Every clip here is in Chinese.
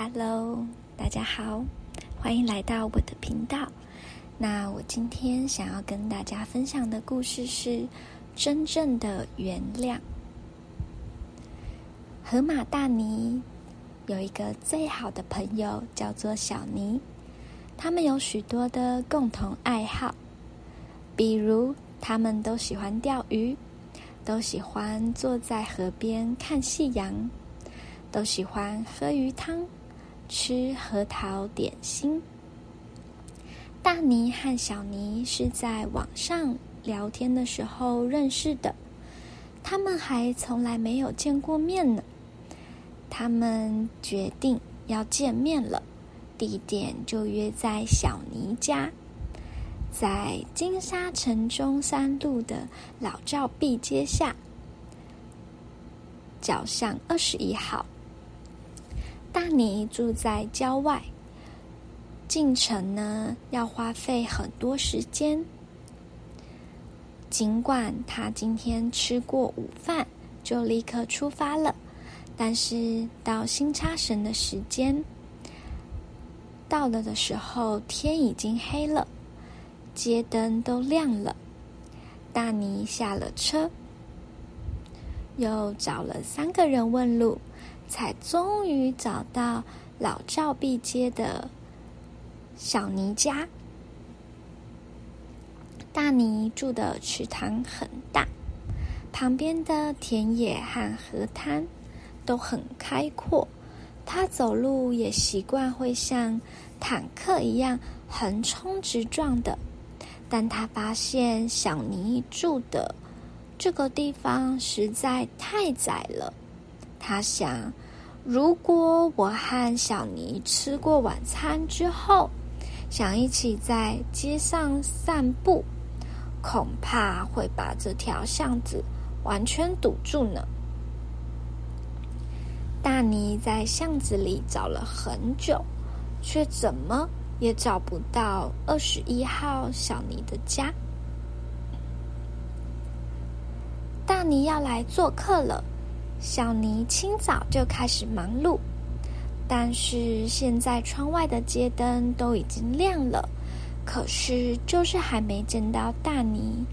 Hello，大家好，欢迎来到我的频道。那我今天想要跟大家分享的故事是真正的原谅。河马大尼有一个最好的朋友，叫做小尼。他们有许多的共同爱好，比如他们都喜欢钓鱼，都喜欢坐在河边看夕阳，都喜欢喝鱼汤。吃核桃点心。大尼和小尼是在网上聊天的时候认识的，他们还从来没有见过面呢。他们决定要见面了，地点就约在小尼家，在金沙城中山路的老照壁街下，角巷二十一号。大尼住在郊外，进城呢要花费很多时间。尽管他今天吃过午饭就立刻出发了，但是到新叉神的时间到了的时候，天已经黑了，街灯都亮了。大尼下了车，又找了三个人问路。才终于找到老照壁街的小尼家。大尼住的池塘很大，旁边的田野和河滩都很开阔。他走路也习惯会像坦克一样横冲直撞的，但他发现小尼住的这个地方实在太窄了。他想，如果我和小尼吃过晚餐之后，想一起在街上散步，恐怕会把这条巷子完全堵住呢。大尼在巷子里找了很久，却怎么也找不到二十一号小尼的家。大尼要来做客了。小尼清早就开始忙碌，但是现在窗外的街灯都已经亮了，可是就是还没见到大尼。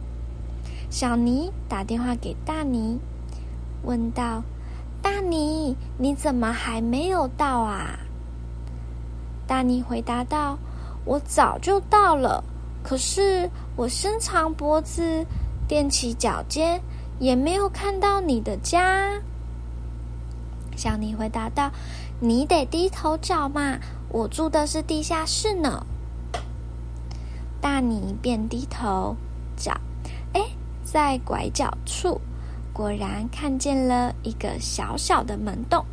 小尼打电话给大尼，问道：“大尼，你怎么还没有到啊？”大尼回答道：“我早就到了，可是我伸长脖子，踮起脚尖，也没有看到你的家。”小尼回答道：“你得低头找嘛，我住的是地下室呢。”大尼便低头找，哎，在拐角处，果然看见了一个小小的门洞。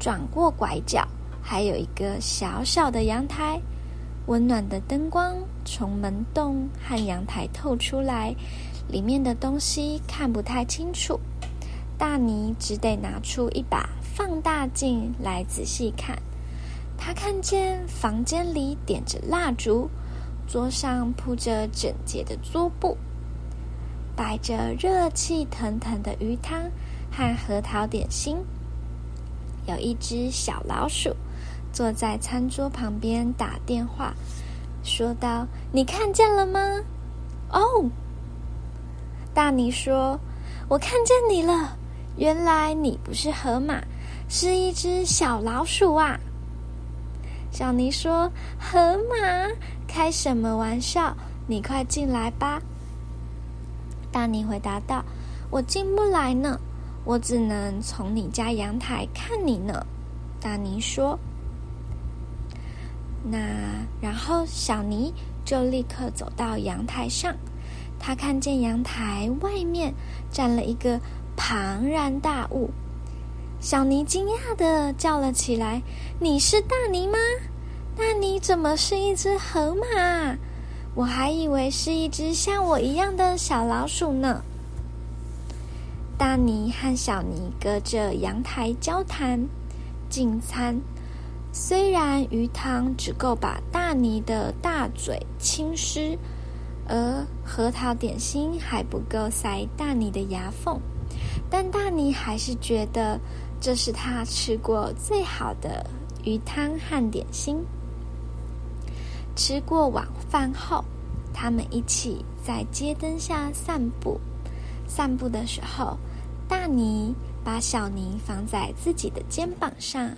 转过拐角，还有一个小小的阳台，温暖的灯光从门洞和阳台透出来，里面的东西看不太清楚。大尼只得拿出一把放大镜来仔细看。他看见房间里点着蜡烛，桌上铺着整洁的桌布，摆着热气腾腾的鱼汤和核桃点心。有一只小老鼠坐在餐桌旁边打电话，说道：“你看见了吗？”哦，大尼说：“我看见你了。”原来你不是河马，是一只小老鼠啊！小尼说：“河马开什么玩笑？你快进来吧。”大尼回答道：“我进不来呢，我只能从你家阳台看你呢。”大尼说：“那然后小尼就立刻走到阳台上，他看见阳台外面站了一个。庞然大物，小尼惊讶的叫了起来：“你是大尼吗？那你怎么是一只河马？我还以为是一只像我一样的小老鼠呢。”大尼和小尼隔着阳台交谈、进餐。虽然鱼汤只够把大尼的大嘴浸湿，而核桃点心还不够塞大尼的牙缝。但大尼还是觉得这是他吃过最好的鱼汤和点心。吃过晚饭后，他们一起在街灯下散步。散步的时候，大尼把小尼放在自己的肩膀上，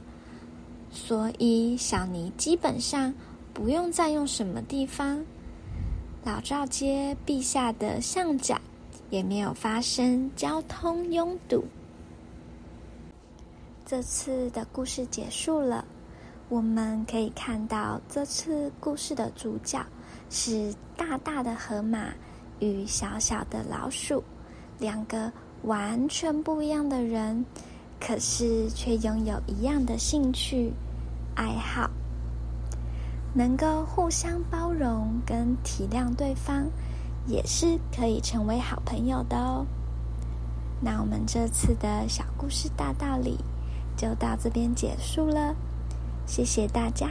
所以小尼基本上不用再用什么地方。老赵街地下的巷角也没有发生交通拥堵。这次的故事结束了，我们可以看到这次故事的主角是大大的河马与小小的老鼠。两个完全不一样的人，可是却拥有一样的兴趣爱好，能够互相包容跟体谅对方，也是可以成为好朋友的哦。那我们这次的小故事大道理就到这边结束了，谢谢大家。